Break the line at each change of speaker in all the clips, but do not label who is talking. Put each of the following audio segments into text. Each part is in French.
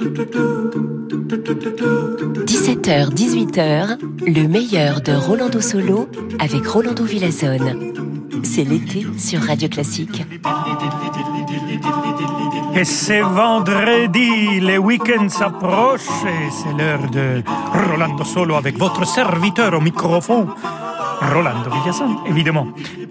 17h, 18h, le meilleur de Rolando Solo avec Rolando Villazone. C'est l'été sur Radio Classique.
Et c'est vendredi, les week-ends s'approchent et c'est l'heure de Rolando Solo avec votre serviteur au microphone. Rolando Villazone, évidemment,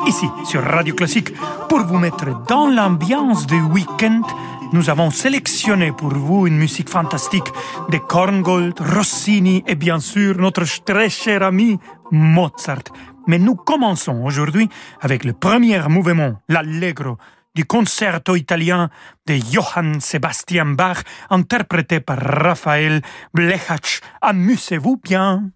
ici sur Radio Classique, pour vous mettre dans l'ambiance du week-end nous avons sélectionné pour vous une musique fantastique de Korngold, Rossini et bien sûr notre très cher ami Mozart. Mais nous commençons aujourd'hui avec le premier mouvement, l'Allegro, du concerto italien de Johann Sebastian Bach, interprété par Raphaël Blechach. Amusez-vous bien.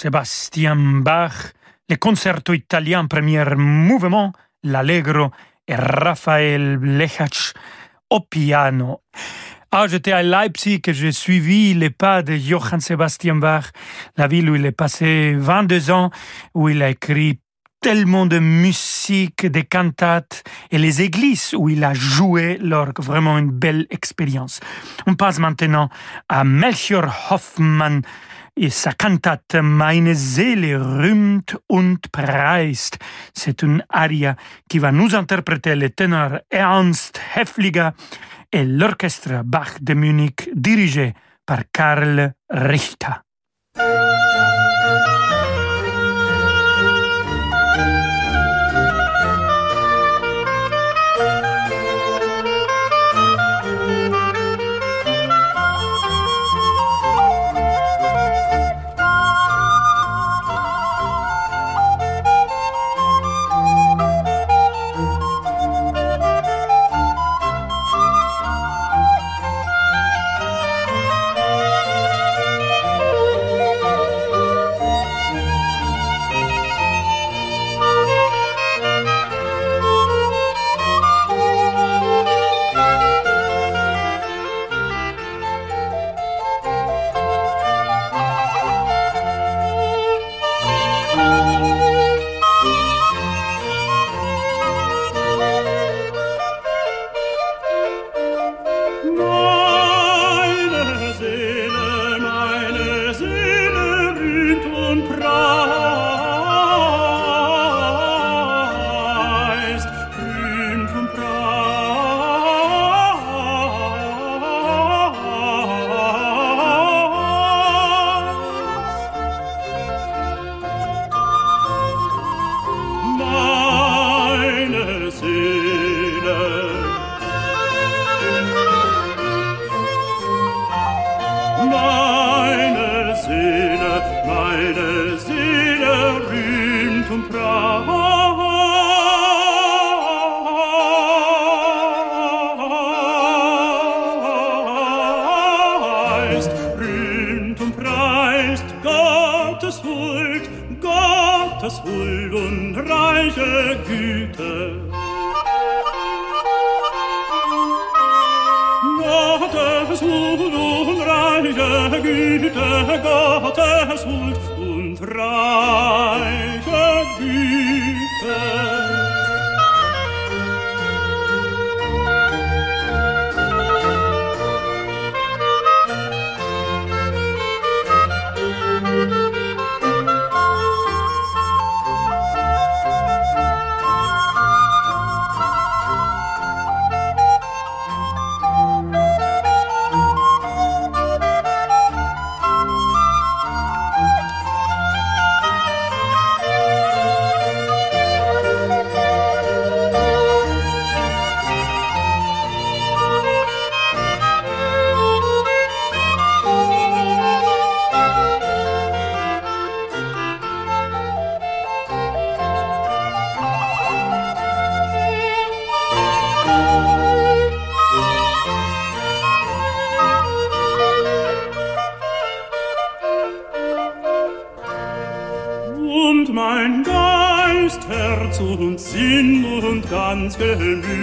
Sebastian Bach, le concerto italien premier mouvement, l'Allegro et Raphaël Blechach au piano. Ah, j'étais à Leipzig et j'ai suivi les pas de Johann Sebastian Bach, la ville où il est passé 22 ans, où il a écrit
tellement de musique, des cantates et les églises où il a joué l'orgue. Vraiment une belle expérience. On passe maintenant à Melchior Hoffmann et sa cantate Meine Seele rühmt und preist. C'est une aria qui va nous interpréter le ténor Ernst Hefliger et l'orchestre Bach de Munich dirigé par Karl Richter. comprare stell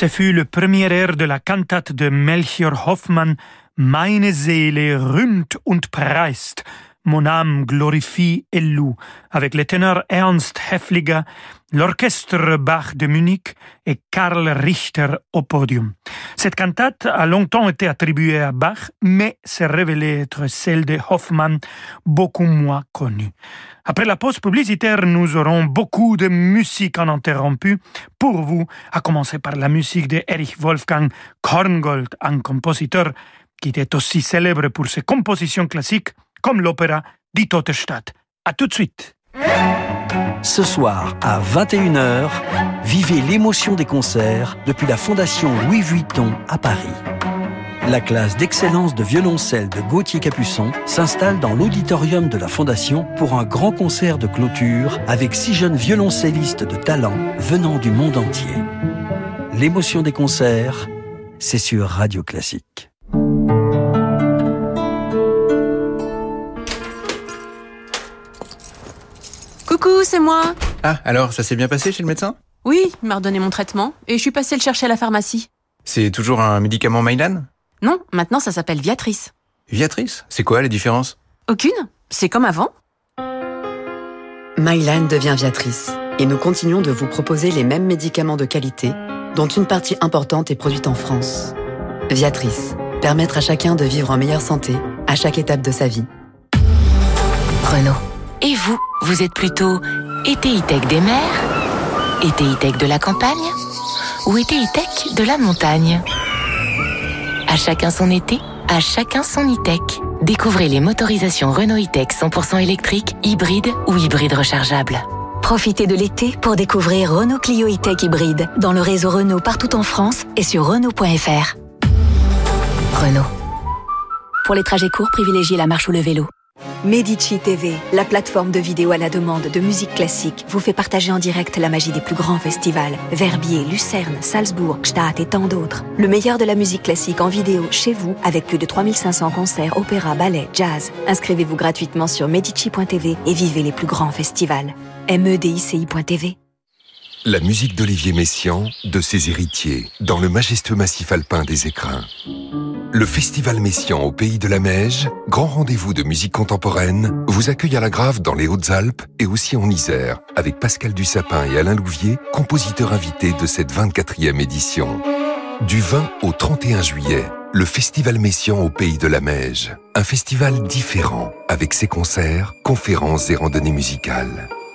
Ce fut le premier air de la cantate de Melchior Hoffmann, Meine Seele rühmt und preist, Mon âme glorifie et loue, avec le ténor Ernst Heffliger, l'orchestre Bach de Munich et Karl Richter au podium. Cette cantate a longtemps été attribuée à Bach, mais s'est révélée être celle de Hoffmann, beaucoup moins connue. Après la pause publicitaire, nous aurons beaucoup de musique en interrompu pour vous, à commencer par la musique de Erich Wolfgang Korngold, un compositeur qui était aussi célèbre pour ses compositions classiques comme l'opéra Die Tote Stadt. À tout de suite.
Ce soir, à 21h, vivez l'émotion des concerts depuis la Fondation Louis Vuitton à Paris. La classe d'excellence de violoncelle de Gauthier Capuçon s'installe dans l'auditorium de la Fondation pour un grand concert de clôture avec six jeunes violoncellistes de talent venant du monde entier. L'émotion des concerts, c'est sur Radio Classique.
Coucou, c'est moi.
Ah, alors ça s'est bien passé chez le médecin?
Oui, il m'a redonné mon traitement et je suis passée le chercher à la pharmacie.
C'est toujours un médicament Mylan?
Non, maintenant ça s'appelle Viatrice.
Viatrice? C'est quoi la différence?
Aucune C'est comme avant.
Mylan devient Viatrice et nous continuons de vous proposer les mêmes médicaments de qualité dont une partie importante est produite en France. Viatrice, permettre à chacun de vivre en meilleure santé à chaque étape de sa vie.
Renault. Et vous, vous êtes plutôt été des mers, été de la campagne ou été de la montagne? À chacun son été, à chacun son e-tech. Découvrez les motorisations Renault e-tech 100% électriques, hybrides ou hybrides rechargeables.
Profitez de l'été pour découvrir Renault Clio e-tech hybride dans le réseau Renault partout en France et sur Renault.fr.
Renault. Pour les trajets courts, privilégiez la marche ou le vélo.
Medici TV, la plateforme de vidéo à la demande de musique classique, vous fait partager en direct la magie des plus grands festivals. Verbier, Lucerne, Salzbourg, Gstaad et tant d'autres. Le meilleur de la musique classique en vidéo chez vous avec plus de 3500 concerts, opéra, ballet, jazz. Inscrivez-vous gratuitement sur medici.tv et vivez les plus grands festivals. medici.tv
La musique d'Olivier Messiaen, de ses héritiers, dans le majestueux massif alpin des écrins. Le Festival Messian au Pays de la Meige, grand rendez-vous de musique contemporaine, vous accueille à la Grave dans les Hautes-Alpes et aussi en Isère, avec Pascal Dussapin et Alain Louvier, compositeurs invités de cette 24e édition. Du 20 au 31 juillet, le Festival Messian au Pays de la Meige. Un festival différent, avec ses concerts, conférences et randonnées musicales.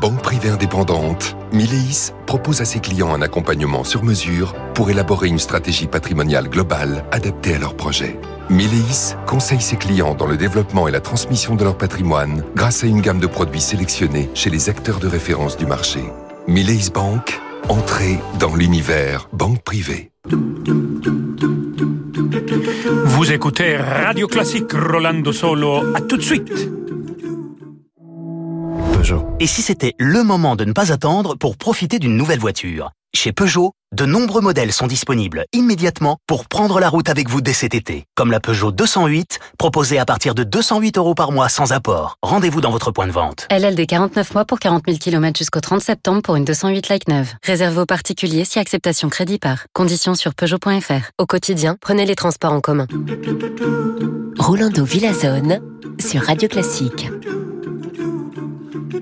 Banque privée indépendante, Mileis propose à ses clients un accompagnement sur mesure pour élaborer une stratégie patrimoniale globale adaptée à leurs projets. Mileis conseille ses clients dans le développement et la transmission de leur patrimoine grâce à une gamme de produits sélectionnés chez les acteurs de référence du marché. Mileis Bank, entrée dans l'univers banque privée.
Vous écoutez Radio Classique Rolando Solo. À tout de suite.
Peugeot. Et si c'était le moment de ne pas attendre pour profiter d'une nouvelle voiture? Chez Peugeot, de nombreux modèles sont disponibles immédiatement pour prendre la route avec vous dès cet été. Comme la Peugeot 208, proposée à partir de 208 euros par mois sans apport. Rendez-vous dans votre point de vente.
LLD 49 mois pour 40 000 km jusqu'au 30 septembre pour une 208 like neuve. Réservé aux particuliers si acceptation crédit par. Conditions sur Peugeot.fr. Au quotidien, prenez les transports en commun.
Rolando Villazone sur Radio Classique.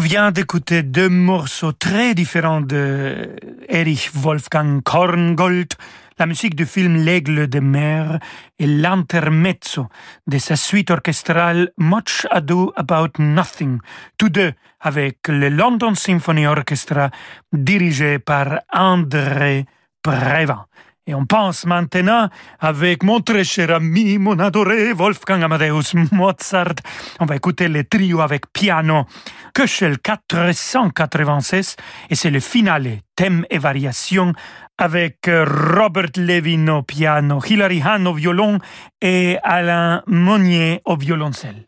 vient d'écouter deux morceaux très différents de Erich Wolfgang Korngold, la musique du film L'Aigle de mer et l'intermezzo de sa suite orchestrale Much Ado About Nothing, tous deux avec le London Symphony Orchestra dirigé par André Previn. Et on pense maintenant, avec mon très cher ami, mon adoré Wolfgang Amadeus Mozart, on va écouter le trio avec piano Köchel 496 et c'est le finale, thème et variation avec Robert Levin au piano, Hilary Hahn au violon et Alain Monnier au violoncelle.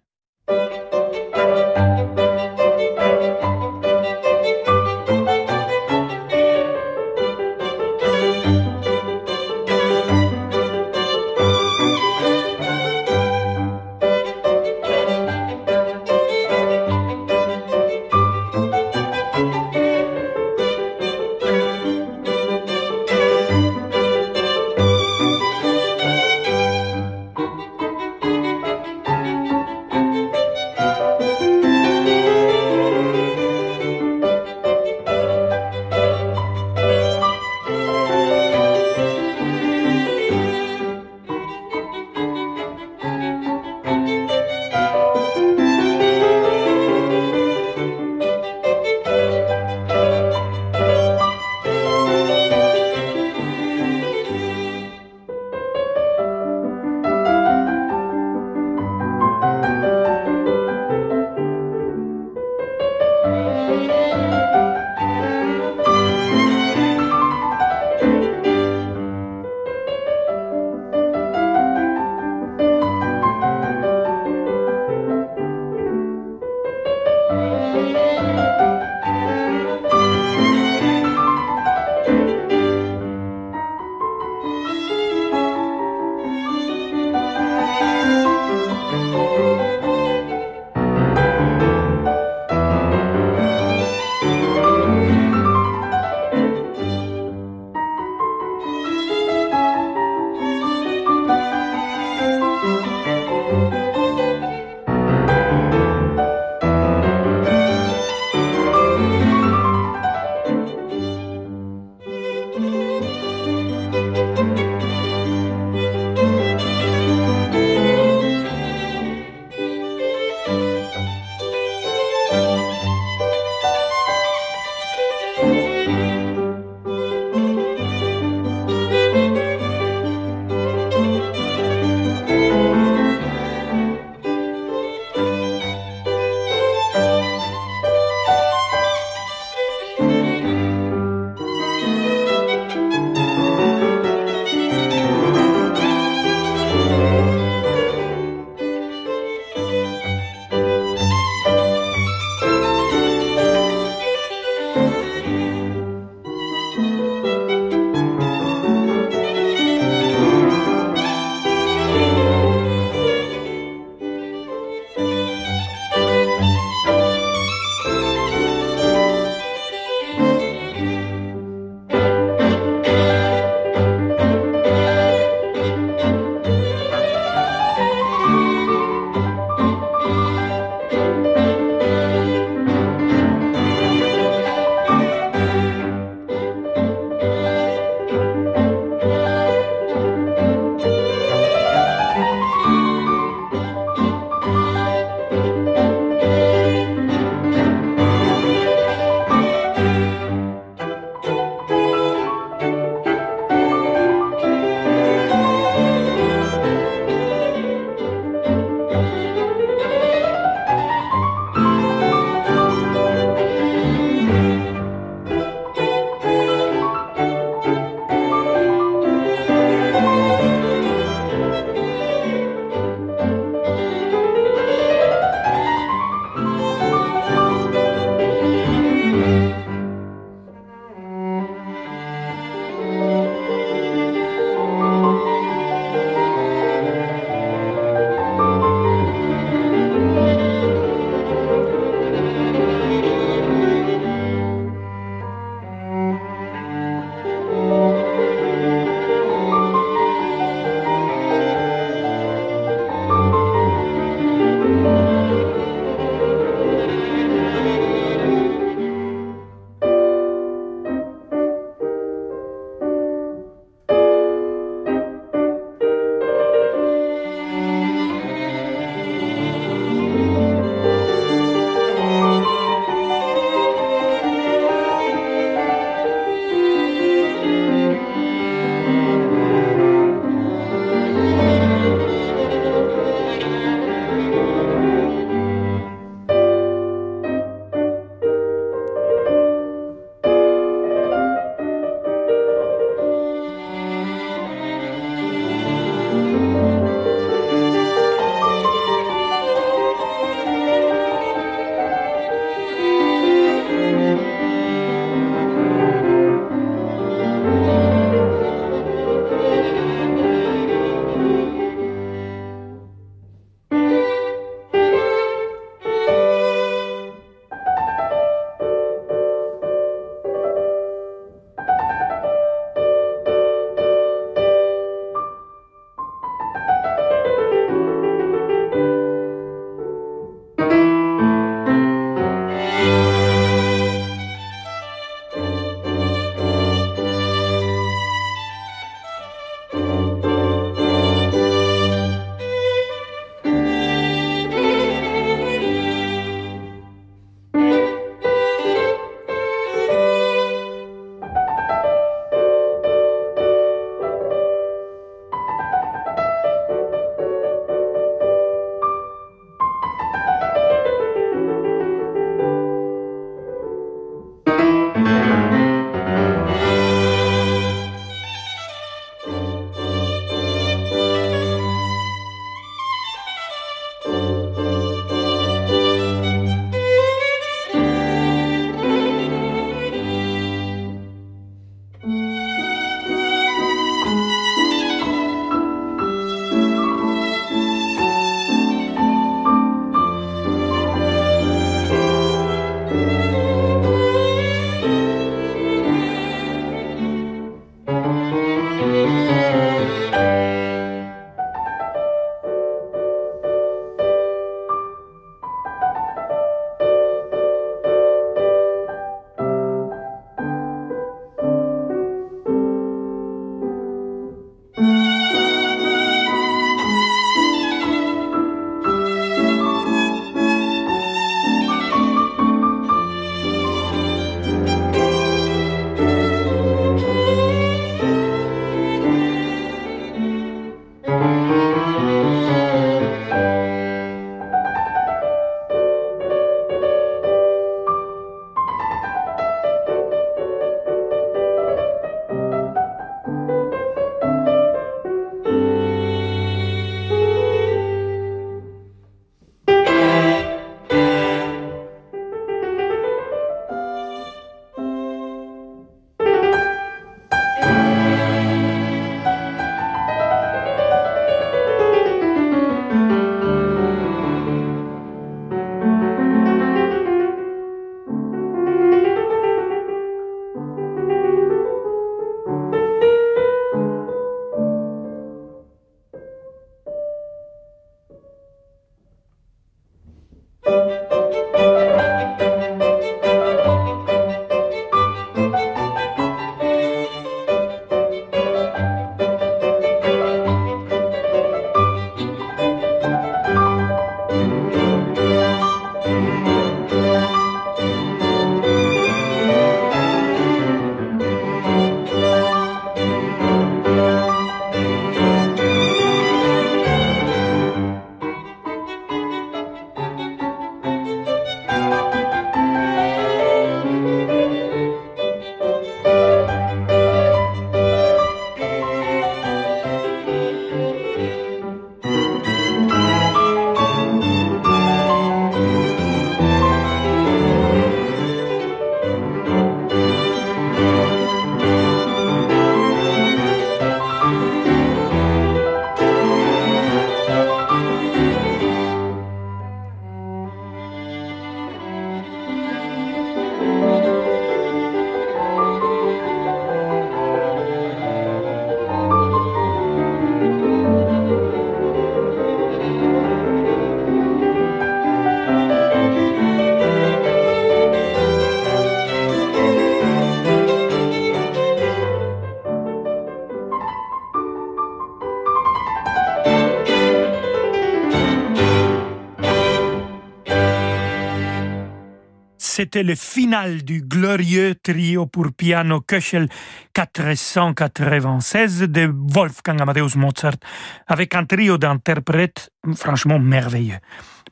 C'était le final du glorieux trio pour piano Köchel 496 de Wolfgang Amadeus Mozart, avec un trio d'interprètes franchement merveilleux.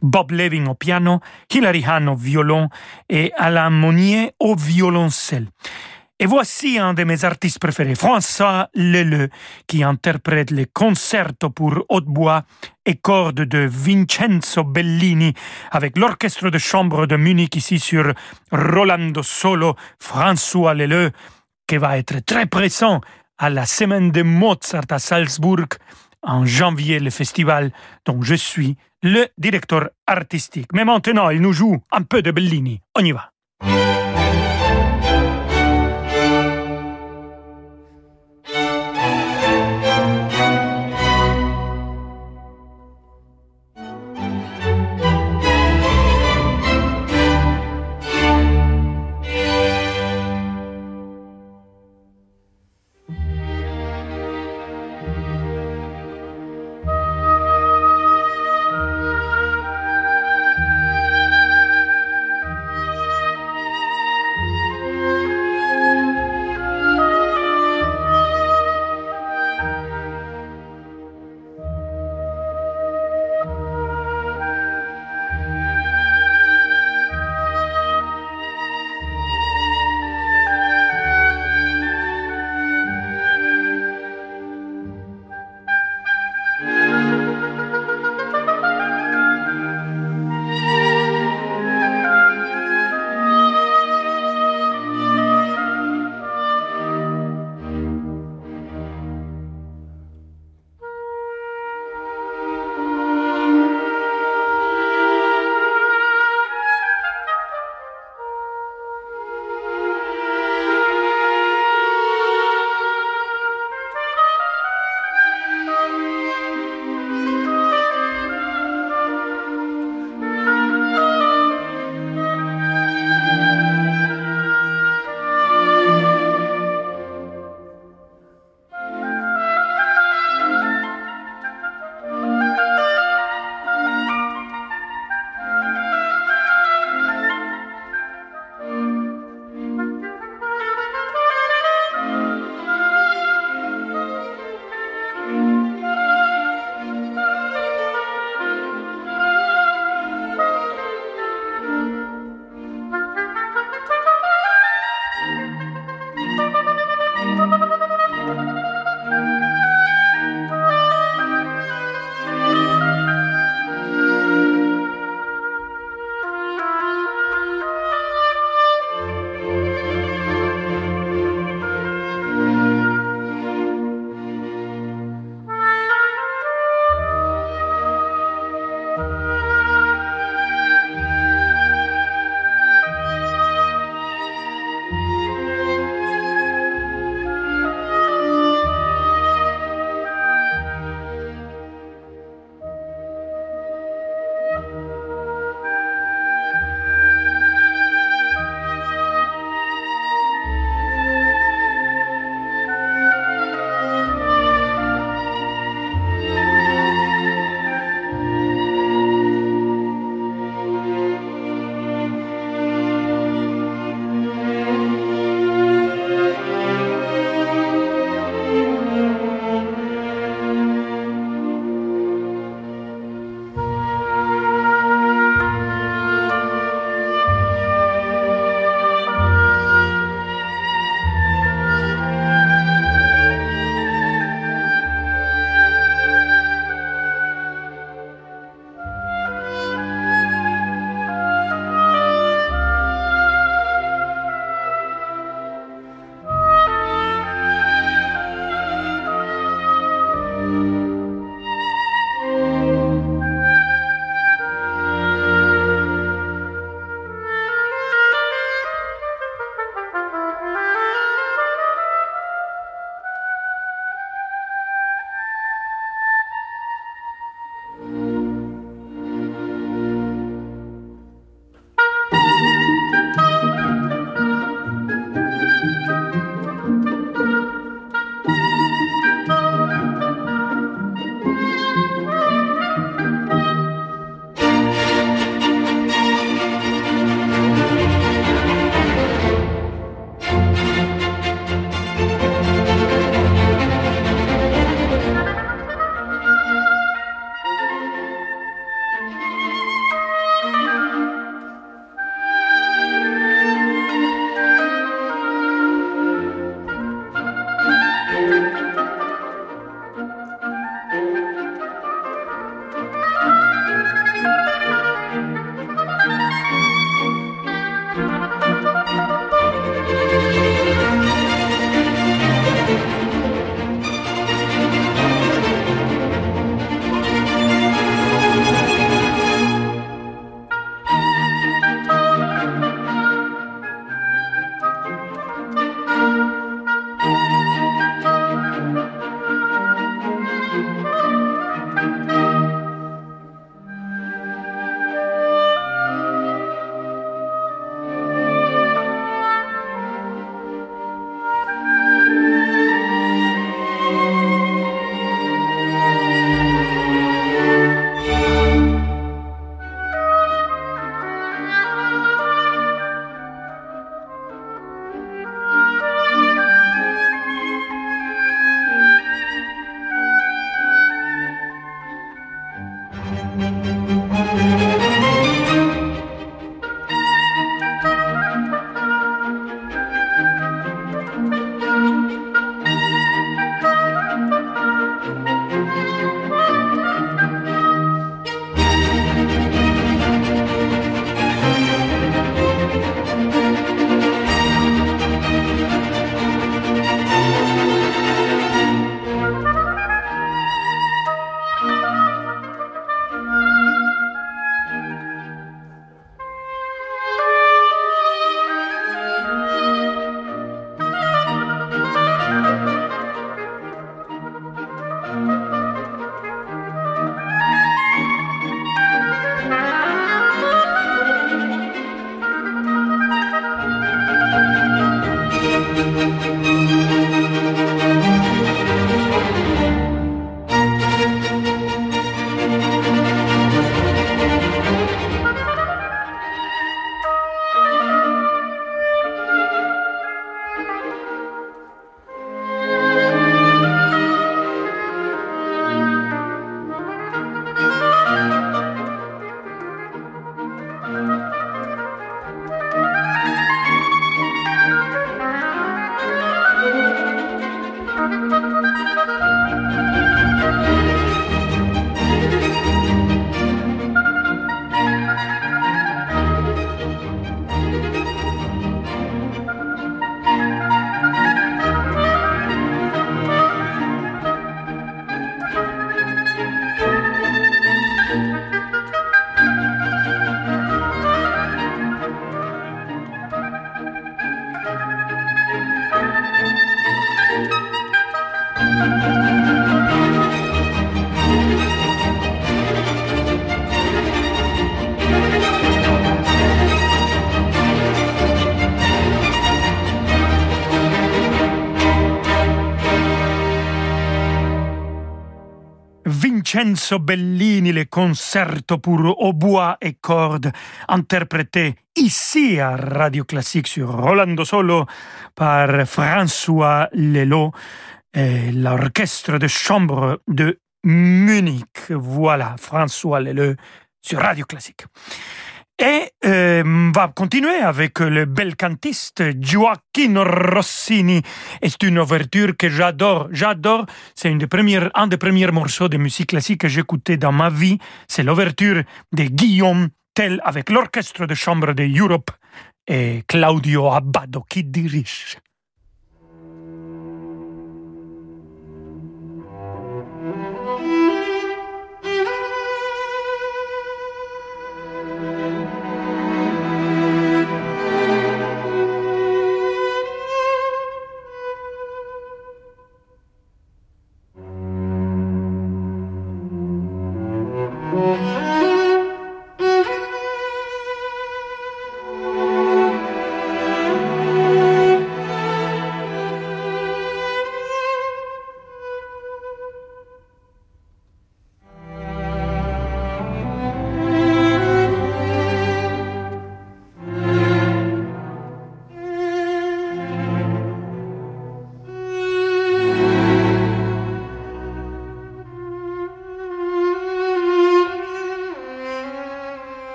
Bob Leving au piano, Hilary Hahn au violon et Alain Monnier au violoncelle. Et voici un de mes artistes préférés, François Leleu, qui interprète les concertos pour hautbois et cordes de Vincenzo Bellini avec l'orchestre de chambre de Munich ici sur Rolando Solo, François Leleu, qui va être très présent à la semaine de Mozart à Salzbourg en janvier, le festival dont je suis le directeur artistique. Mais maintenant, il nous joue un peu de Bellini. On y va. Vincenzo Bellini, le concerto pour hautbois et cordes, interprété ici à Radio Classique sur Rolando Solo par François Lelot, et l'orchestre de chambre de Munich. Voilà, François Lelot sur Radio Classique. Et euh, on va continuer avec le bel cantiste Gioacchino Rossini. C'est une ouverture que j'adore. J'adore. C'est des un des premiers morceaux de musique classique que j'écoutais dans ma vie. C'est l'ouverture de Guillaume Tell avec l'orchestre de chambre de Europe et Claudio Abbado qui dirige.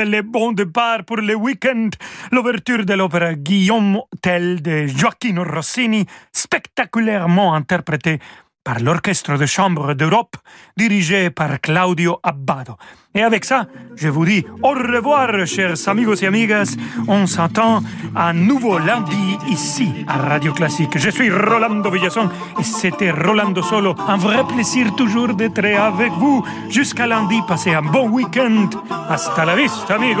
Tous les bons départs pour le week-end. L'ouverture de l'opéra Guillaume Tell de Gioacchino Rossini, spectaculairement interprétée par l'Orchestre de Chambre d'Europe, dirigé par Claudio Abbado. Et avec ça, je vous dis au revoir, chers amigos et amigas. On s'entend à nouveau lundi ici à Radio Classique. Je suis Rolando Villason et c'était Rolando Solo. Un vrai plaisir toujours d'être avec vous. Jusqu'à lundi, passez un bon week-end. Hasta la vista, amigos.